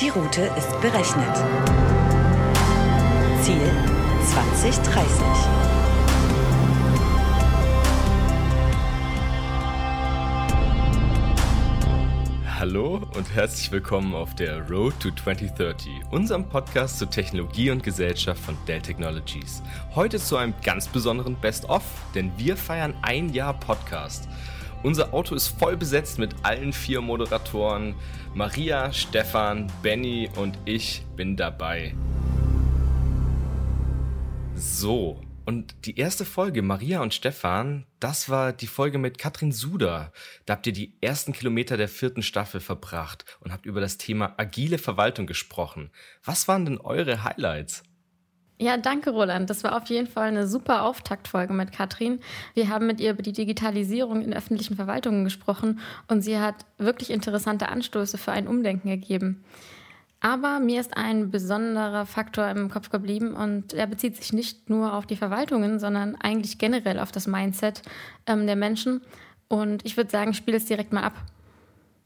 Die Route ist berechnet. Ziel 2030. Hallo und herzlich willkommen auf der Road to 2030, unserem Podcast zu Technologie und Gesellschaft von Dell Technologies. Heute zu einem ganz besonderen Best-of, denn wir feiern ein Jahr Podcast. Unser Auto ist voll besetzt mit allen vier Moderatoren. Maria, Stefan, Benny und ich bin dabei. So, und die erste Folge, Maria und Stefan, das war die Folge mit Katrin Suder. Da habt ihr die ersten Kilometer der vierten Staffel verbracht und habt über das Thema agile Verwaltung gesprochen. Was waren denn eure Highlights? Ja, danke, Roland. Das war auf jeden Fall eine super Auftaktfolge mit Katrin. Wir haben mit ihr über die Digitalisierung in öffentlichen Verwaltungen gesprochen und sie hat wirklich interessante Anstöße für ein Umdenken gegeben. Aber mir ist ein besonderer Faktor im Kopf geblieben und er bezieht sich nicht nur auf die Verwaltungen, sondern eigentlich generell auf das Mindset ähm, der Menschen. Und ich würde sagen, spiele es direkt mal ab.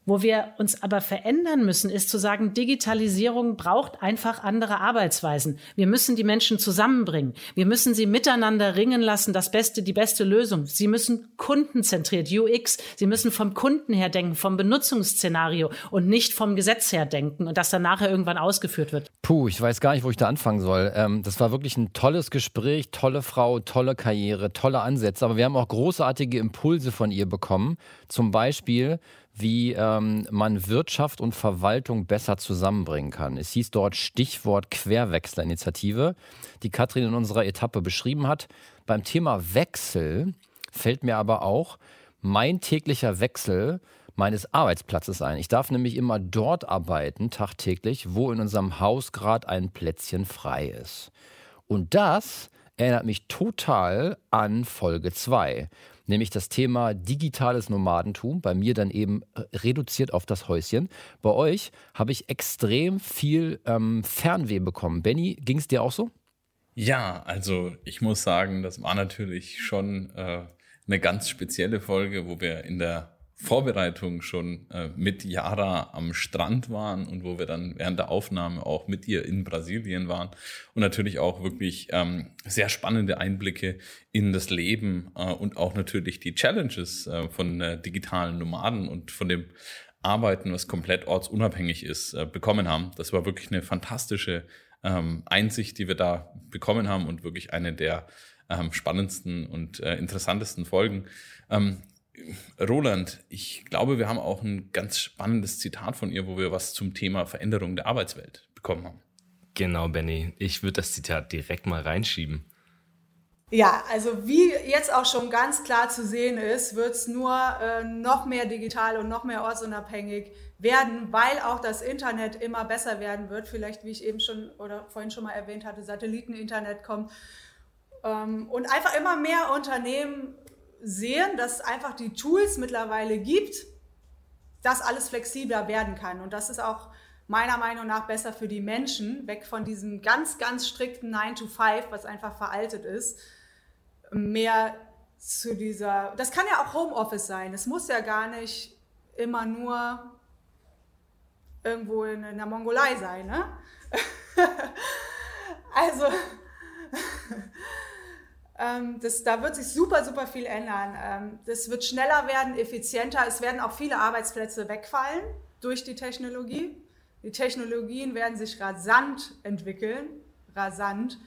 Wo wir uns aber verändern müssen, ist zu sagen, Digitalisierung braucht einfach andere Arbeitsweisen. Wir müssen die Menschen zusammenbringen. Wir müssen sie miteinander ringen lassen, das Beste, die beste Lösung. Sie müssen kundenzentriert, UX. Sie müssen vom Kunden her denken, vom Benutzungsszenario und nicht vom Gesetz her denken und das dann nachher irgendwann ausgeführt wird. Puh, ich weiß gar nicht, wo ich da anfangen soll. Ähm, das war wirklich ein tolles Gespräch, tolle Frau, tolle Karriere, tolle Ansätze. Aber wir haben auch großartige Impulse von ihr bekommen. Zum Beispiel, wie ähm, man Wirtschaft und Verwaltung besser zusammenbringen kann. Es hieß dort Stichwort Querwechserinitiative, die Katrin in unserer Etappe beschrieben hat. Beim Thema Wechsel fällt mir aber auch mein täglicher Wechsel meines Arbeitsplatzes ein. Ich darf nämlich immer dort arbeiten, tagtäglich, wo in unserem Haus gerade ein Plätzchen frei ist. Und das erinnert mich total an Folge 2 nämlich das Thema digitales Nomadentum, bei mir dann eben äh, reduziert auf das Häuschen. Bei euch habe ich extrem viel ähm, Fernweh bekommen. Benny, ging es dir auch so? Ja, also ich muss sagen, das war natürlich schon äh, eine ganz spezielle Folge, wo wir in der Vorbereitung schon äh, mit Yara am Strand waren und wo wir dann während der Aufnahme auch mit ihr in Brasilien waren und natürlich auch wirklich ähm, sehr spannende Einblicke in das Leben äh, und auch natürlich die Challenges äh, von digitalen Nomaden und von dem Arbeiten, was komplett ortsunabhängig ist, äh, bekommen haben. Das war wirklich eine fantastische ähm, Einsicht, die wir da bekommen haben und wirklich eine der ähm, spannendsten und äh, interessantesten Folgen. Ähm, Roland, ich glaube, wir haben auch ein ganz spannendes Zitat von ihr, wo wir was zum Thema Veränderung der Arbeitswelt bekommen haben. Genau, Benny. Ich würde das Zitat direkt mal reinschieben. Ja, also wie jetzt auch schon ganz klar zu sehen ist, wird es nur äh, noch mehr digital und noch mehr ortsunabhängig werden, weil auch das Internet immer besser werden wird. Vielleicht, wie ich eben schon oder vorhin schon mal erwähnt hatte, Satelliteninternet kommt. Ähm, und einfach immer mehr Unternehmen sehen, dass es einfach die Tools mittlerweile gibt, dass alles flexibler werden kann. Und das ist auch meiner Meinung nach besser für die Menschen, weg von diesem ganz, ganz strikten 9 to 5, was einfach veraltet ist, mehr zu dieser, das kann ja auch Homeoffice sein. Es muss ja gar nicht immer nur irgendwo in, in der Mongolei sein. Ne? also das, da wird sich super, super viel ändern. Ähm, das wird schneller werden, effizienter. Es werden auch viele Arbeitsplätze wegfallen durch die Technologie. Die Technologien werden sich rasant entwickeln. Rasant.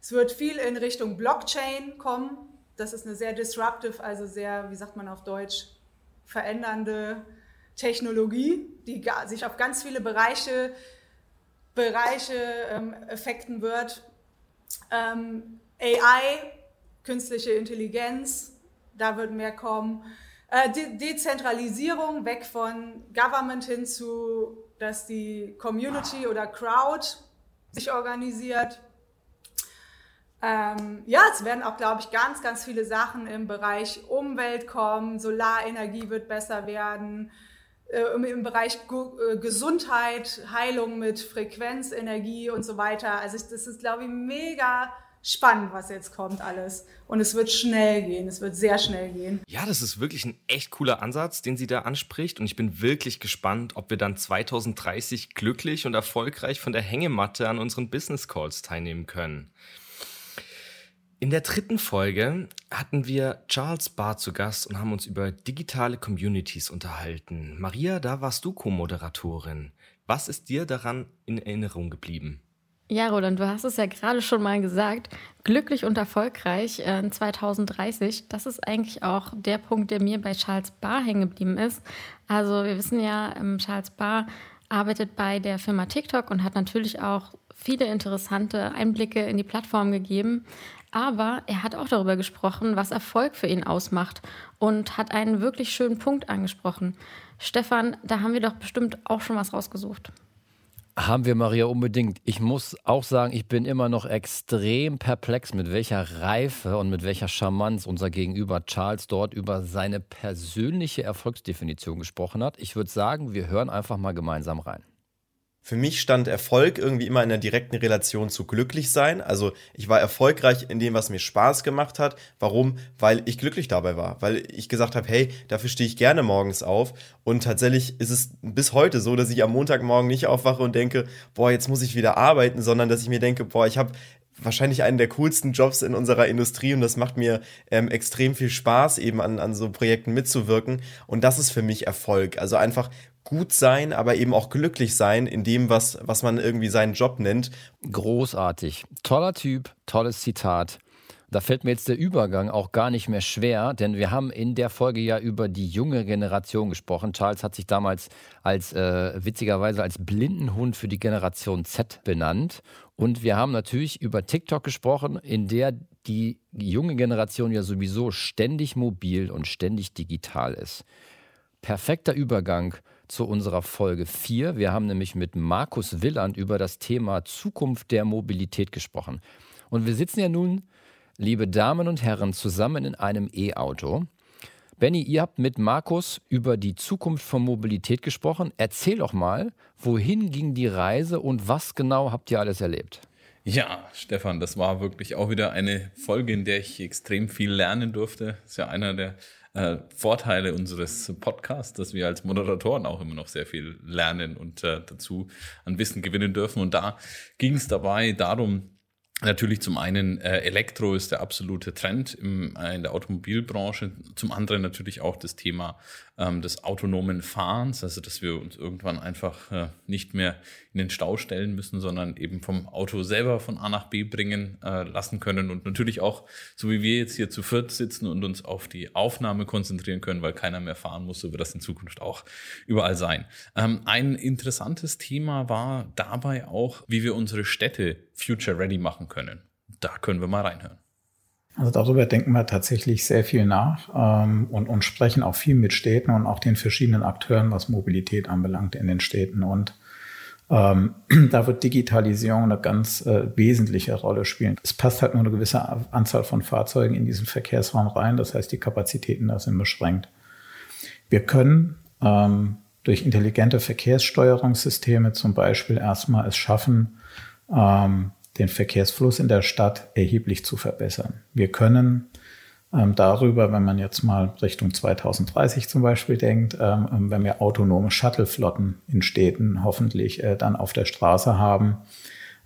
Es wird viel in Richtung Blockchain kommen. Das ist eine sehr disruptive, also sehr, wie sagt man auf Deutsch, verändernde Technologie, die sich auf ganz viele Bereiche, Bereiche ähm, effekten wird. Ähm, AI künstliche Intelligenz, da wird mehr kommen. Äh, De Dezentralisierung, weg von Government hin zu, dass die Community oder Crowd sich organisiert. Ähm, ja, es werden auch, glaube ich, ganz, ganz viele Sachen im Bereich Umwelt kommen. Solarenergie wird besser werden. Äh, Im Bereich Gu äh, Gesundheit, Heilung mit Frequenzenergie und so weiter. Also das ist, glaube ich, mega spannend, was jetzt kommt alles. Und es wird schnell gehen, es wird sehr schnell gehen. Ja, das ist wirklich ein echt cooler Ansatz, den sie da anspricht. Und ich bin wirklich gespannt, ob wir dann 2030 glücklich und erfolgreich von der Hängematte an unseren Business Calls teilnehmen können. In der dritten Folge hatten wir Charles Barr zu Gast und haben uns über digitale Communities unterhalten. Maria, da warst du Co-Moderatorin. Was ist dir daran in Erinnerung geblieben? Ja, Roland, du hast es ja gerade schon mal gesagt. Glücklich und erfolgreich äh, 2030. Das ist eigentlich auch der Punkt, der mir bei Charles Barr hängen geblieben ist. Also, wir wissen ja, ähm, Charles Barr arbeitet bei der Firma TikTok und hat natürlich auch viele interessante Einblicke in die Plattform gegeben. Aber er hat auch darüber gesprochen, was Erfolg für ihn ausmacht und hat einen wirklich schönen Punkt angesprochen. Stefan, da haben wir doch bestimmt auch schon was rausgesucht. Haben wir, Maria, unbedingt. Ich muss auch sagen, ich bin immer noch extrem perplex, mit welcher Reife und mit welcher Charmanz unser Gegenüber Charles dort über seine persönliche Erfolgsdefinition gesprochen hat. Ich würde sagen, wir hören einfach mal gemeinsam rein. Für mich stand Erfolg irgendwie immer in der direkten Relation zu glücklich sein. Also ich war erfolgreich in dem, was mir Spaß gemacht hat. Warum? Weil ich glücklich dabei war. Weil ich gesagt habe, hey, dafür stehe ich gerne morgens auf. Und tatsächlich ist es bis heute so, dass ich am Montagmorgen nicht aufwache und denke, boah, jetzt muss ich wieder arbeiten, sondern dass ich mir denke, boah, ich habe wahrscheinlich einen der coolsten Jobs in unserer Industrie und das macht mir ähm, extrem viel Spaß, eben an, an so Projekten mitzuwirken. Und das ist für mich Erfolg. Also einfach gut sein, aber eben auch glücklich sein in dem, was, was man irgendwie seinen Job nennt. Großartig. Toller Typ, tolles Zitat. Da fällt mir jetzt der Übergang auch gar nicht mehr schwer, denn wir haben in der Folge ja über die junge Generation gesprochen. Charles hat sich damals als äh, witzigerweise als Blindenhund für die Generation Z benannt. Und wir haben natürlich über TikTok gesprochen, in der die junge Generation ja sowieso ständig mobil und ständig digital ist. Perfekter Übergang zu unserer Folge 4. Wir haben nämlich mit Markus Willand über das Thema Zukunft der Mobilität gesprochen. Und wir sitzen ja nun, liebe Damen und Herren, zusammen in einem E-Auto. Benny, ihr habt mit Markus über die Zukunft von Mobilität gesprochen. Erzähl doch mal, wohin ging die Reise und was genau habt ihr alles erlebt? Ja, Stefan, das war wirklich auch wieder eine Folge, in der ich extrem viel lernen durfte. Das ist ja einer der äh, Vorteile unseres Podcasts, dass wir als Moderatoren auch immer noch sehr viel lernen und äh, dazu an Wissen gewinnen dürfen. Und da ging es dabei darum, Natürlich zum einen äh, Elektro ist der absolute Trend im, äh, in der Automobilbranche, zum anderen natürlich auch das Thema ähm, des autonomen Fahrens, also dass wir uns irgendwann einfach äh, nicht mehr in den Stau stellen müssen, sondern eben vom Auto selber von A nach B bringen äh, lassen können und natürlich auch, so wie wir jetzt hier zu viert sitzen und uns auf die Aufnahme konzentrieren können, weil keiner mehr fahren muss, so wird das in Zukunft auch überall sein. Ähm, ein interessantes Thema war dabei auch, wie wir unsere Städte future ready machen können. Da können wir mal reinhören. Also darüber denken wir tatsächlich sehr viel nach ähm, und, und sprechen auch viel mit Städten und auch den verschiedenen Akteuren, was Mobilität anbelangt in den Städten. Und ähm, da wird Digitalisierung eine ganz äh, wesentliche Rolle spielen. Es passt halt nur eine gewisse Anzahl von Fahrzeugen in diesen Verkehrsraum rein. Das heißt, die Kapazitäten da sind beschränkt. Wir können ähm, durch intelligente Verkehrssteuerungssysteme zum Beispiel erstmal es schaffen, ähm, den Verkehrsfluss in der Stadt erheblich zu verbessern. Wir können ähm, darüber, wenn man jetzt mal Richtung 2030 zum Beispiel denkt, ähm, ähm, wenn wir autonome Shuttleflotten in Städten hoffentlich äh, dann auf der Straße haben,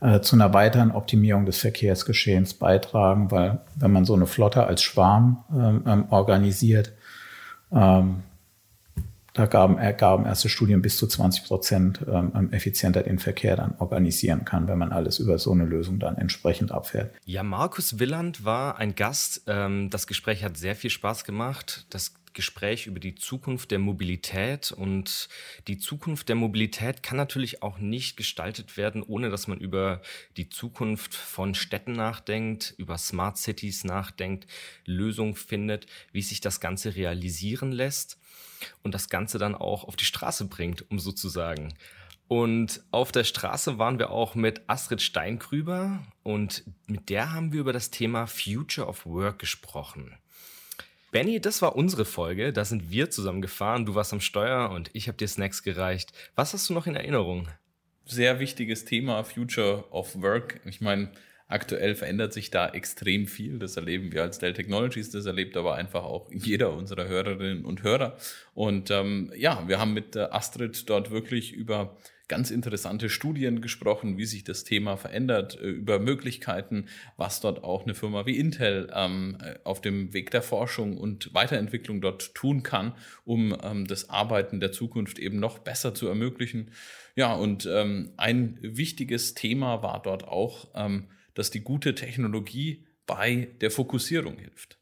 äh, zu einer weiteren Optimierung des Verkehrsgeschehens beitragen, weil wenn man so eine Flotte als Schwarm ähm, ähm organisiert, ähm, da gaben, ergaben erste Studien bis zu 20 Prozent ähm, effizienter den Verkehr dann organisieren kann, wenn man alles über so eine Lösung dann entsprechend abfährt. Ja, Markus Willand war ein Gast. Ähm, das Gespräch hat sehr viel Spaß gemacht. Das Gespräch über die Zukunft der Mobilität. Und die Zukunft der Mobilität kann natürlich auch nicht gestaltet werden, ohne dass man über die Zukunft von Städten nachdenkt, über Smart Cities nachdenkt, Lösungen findet, wie sich das Ganze realisieren lässt und das Ganze dann auch auf die Straße bringt, um sozusagen. Und auf der Straße waren wir auch mit Astrid Steingrüber und mit der haben wir über das Thema Future of Work gesprochen. Benny, das war unsere Folge. Da sind wir zusammen gefahren. Du warst am Steuer und ich habe dir Snacks gereicht. Was hast du noch in Erinnerung? Sehr wichtiges Thema, Future of Work. Ich meine, Aktuell verändert sich da extrem viel. Das erleben wir als Dell Technologies, das erlebt aber einfach auch jeder unserer Hörerinnen und Hörer. Und ähm, ja, wir haben mit Astrid dort wirklich über ganz interessante Studien gesprochen, wie sich das Thema verändert, äh, über Möglichkeiten, was dort auch eine Firma wie Intel ähm, äh, auf dem Weg der Forschung und Weiterentwicklung dort tun kann, um ähm, das Arbeiten der Zukunft eben noch besser zu ermöglichen. Ja, und ähm, ein wichtiges Thema war dort auch, ähm, dass die gute Technologie bei der Fokussierung hilft.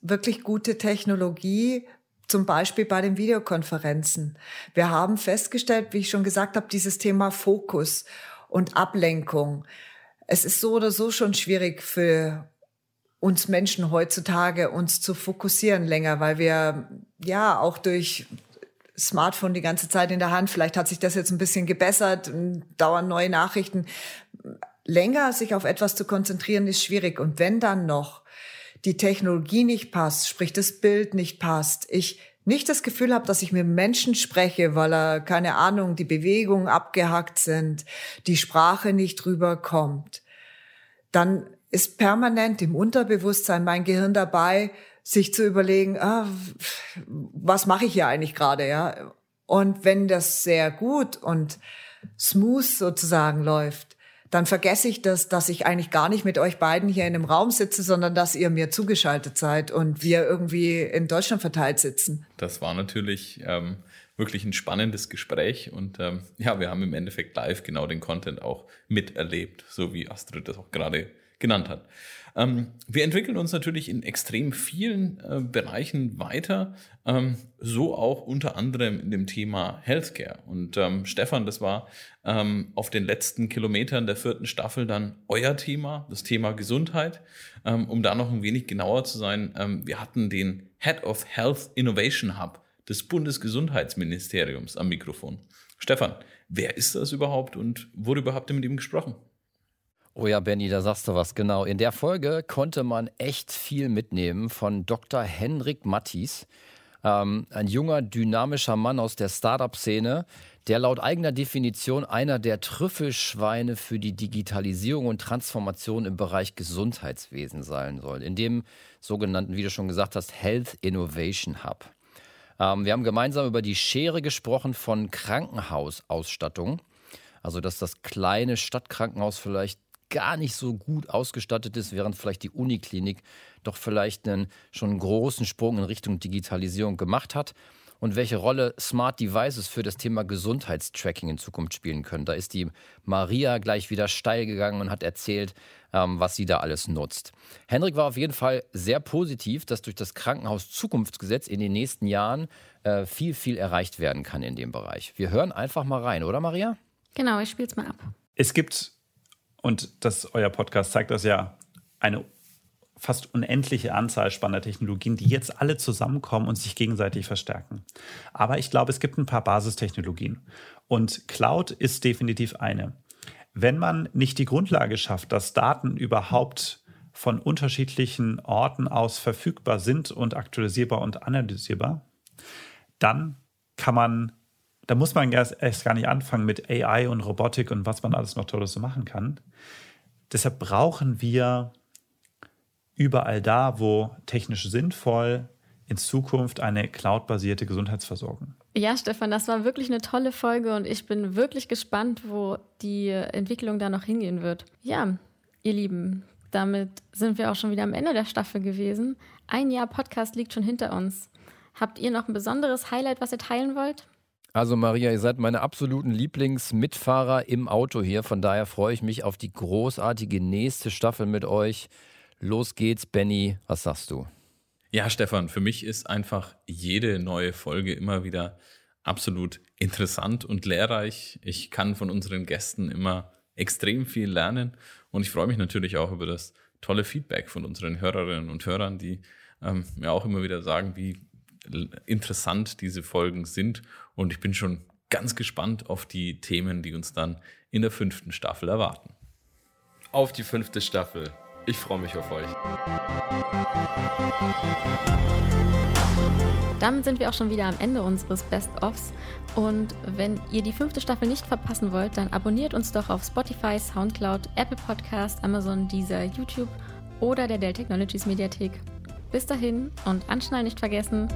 Wirklich gute Technologie zum Beispiel bei den Videokonferenzen. Wir haben festgestellt, wie ich schon gesagt habe, dieses Thema Fokus und Ablenkung. Es ist so oder so schon schwierig für uns Menschen heutzutage, uns zu fokussieren länger, weil wir ja auch durch Smartphone die ganze Zeit in der Hand, vielleicht hat sich das jetzt ein bisschen gebessert, dauern neue Nachrichten. Länger sich auf etwas zu konzentrieren ist schwierig. Und wenn dann noch die Technologie nicht passt, sprich das Bild nicht passt, ich nicht das Gefühl habe, dass ich mit Menschen spreche, weil er, keine Ahnung, die Bewegungen abgehackt sind, die Sprache nicht rüberkommt, dann ist permanent im Unterbewusstsein mein Gehirn dabei, sich zu überlegen, ah, was mache ich hier eigentlich gerade, ja? Und wenn das sehr gut und smooth sozusagen läuft, dann vergesse ich das, dass ich eigentlich gar nicht mit euch beiden hier in einem Raum sitze, sondern dass ihr mir zugeschaltet seid und wir irgendwie in Deutschland verteilt sitzen. Das war natürlich ähm, wirklich ein spannendes Gespräch und ähm, ja, wir haben im Endeffekt live genau den Content auch miterlebt, so wie Astrid das auch gerade genannt hat. Ähm, wir entwickeln uns natürlich in extrem vielen äh, Bereichen weiter, ähm, so auch unter anderem in dem Thema Healthcare. Und ähm, Stefan, das war ähm, auf den letzten Kilometern der vierten Staffel dann euer Thema, das Thema Gesundheit. Ähm, um da noch ein wenig genauer zu sein, ähm, wir hatten den Head of Health Innovation Hub des Bundesgesundheitsministeriums am Mikrofon. Stefan, wer ist das überhaupt und habt ihr mit ihm gesprochen? Oh ja, Benny, da sagst du was, genau. In der Folge konnte man echt viel mitnehmen von Dr. Henrik Mattis, ähm, ein junger, dynamischer Mann aus der Startup-Szene, der laut eigener Definition einer der Trüffelschweine für die Digitalisierung und Transformation im Bereich Gesundheitswesen sein soll. In dem sogenannten, wie du schon gesagt hast, Health Innovation Hub. Ähm, wir haben gemeinsam über die Schere gesprochen von Krankenhausausstattung. Also, dass das kleine Stadtkrankenhaus vielleicht gar nicht so gut ausgestattet ist, während vielleicht die Uniklinik doch vielleicht einen schon großen Sprung in Richtung Digitalisierung gemacht hat und welche Rolle Smart Devices für das Thema Gesundheitstracking in Zukunft spielen können. Da ist die Maria gleich wieder steil gegangen und hat erzählt, ähm, was sie da alles nutzt. Henrik war auf jeden Fall sehr positiv, dass durch das Krankenhaus Zukunftsgesetz in den nächsten Jahren äh, viel, viel erreicht werden kann in dem Bereich. Wir hören einfach mal rein, oder Maria? Genau, ich spiele es mal ab. Es gibt und das, euer Podcast zeigt das ja, eine fast unendliche Anzahl spannender Technologien, die jetzt alle zusammenkommen und sich gegenseitig verstärken. Aber ich glaube, es gibt ein paar Basistechnologien. Und Cloud ist definitiv eine. Wenn man nicht die Grundlage schafft, dass Daten überhaupt von unterschiedlichen Orten aus verfügbar sind und aktualisierbar und analysierbar, dann kann man, da muss man erst, erst gar nicht anfangen mit AI und Robotik und was man alles noch Tolles so machen kann. Deshalb brauchen wir überall da, wo technisch sinnvoll, in Zukunft eine cloudbasierte Gesundheitsversorgung. Ja, Stefan, das war wirklich eine tolle Folge und ich bin wirklich gespannt, wo die Entwicklung da noch hingehen wird. Ja, ihr Lieben, damit sind wir auch schon wieder am Ende der Staffel gewesen. Ein Jahr Podcast liegt schon hinter uns. Habt ihr noch ein besonderes Highlight, was ihr teilen wollt? Also Maria, ihr seid meine absoluten Lieblingsmitfahrer im Auto hier. Von daher freue ich mich auf die großartige nächste Staffel mit euch. Los geht's, Benny. Was sagst du? Ja, Stefan, für mich ist einfach jede neue Folge immer wieder absolut interessant und lehrreich. Ich kann von unseren Gästen immer extrem viel lernen und ich freue mich natürlich auch über das tolle Feedback von unseren Hörerinnen und Hörern, die ähm, mir auch immer wieder sagen, wie interessant diese Folgen sind. Und ich bin schon ganz gespannt auf die Themen, die uns dann in der fünften Staffel erwarten. Auf die fünfte Staffel. Ich freue mich auf euch. Damit sind wir auch schon wieder am Ende unseres Best-ofs. Und wenn ihr die fünfte Staffel nicht verpassen wollt, dann abonniert uns doch auf Spotify, Soundcloud, Apple Podcast, Amazon, Deezer, YouTube oder der Dell Technologies Mediathek. Bis dahin und anschnallen nicht vergessen.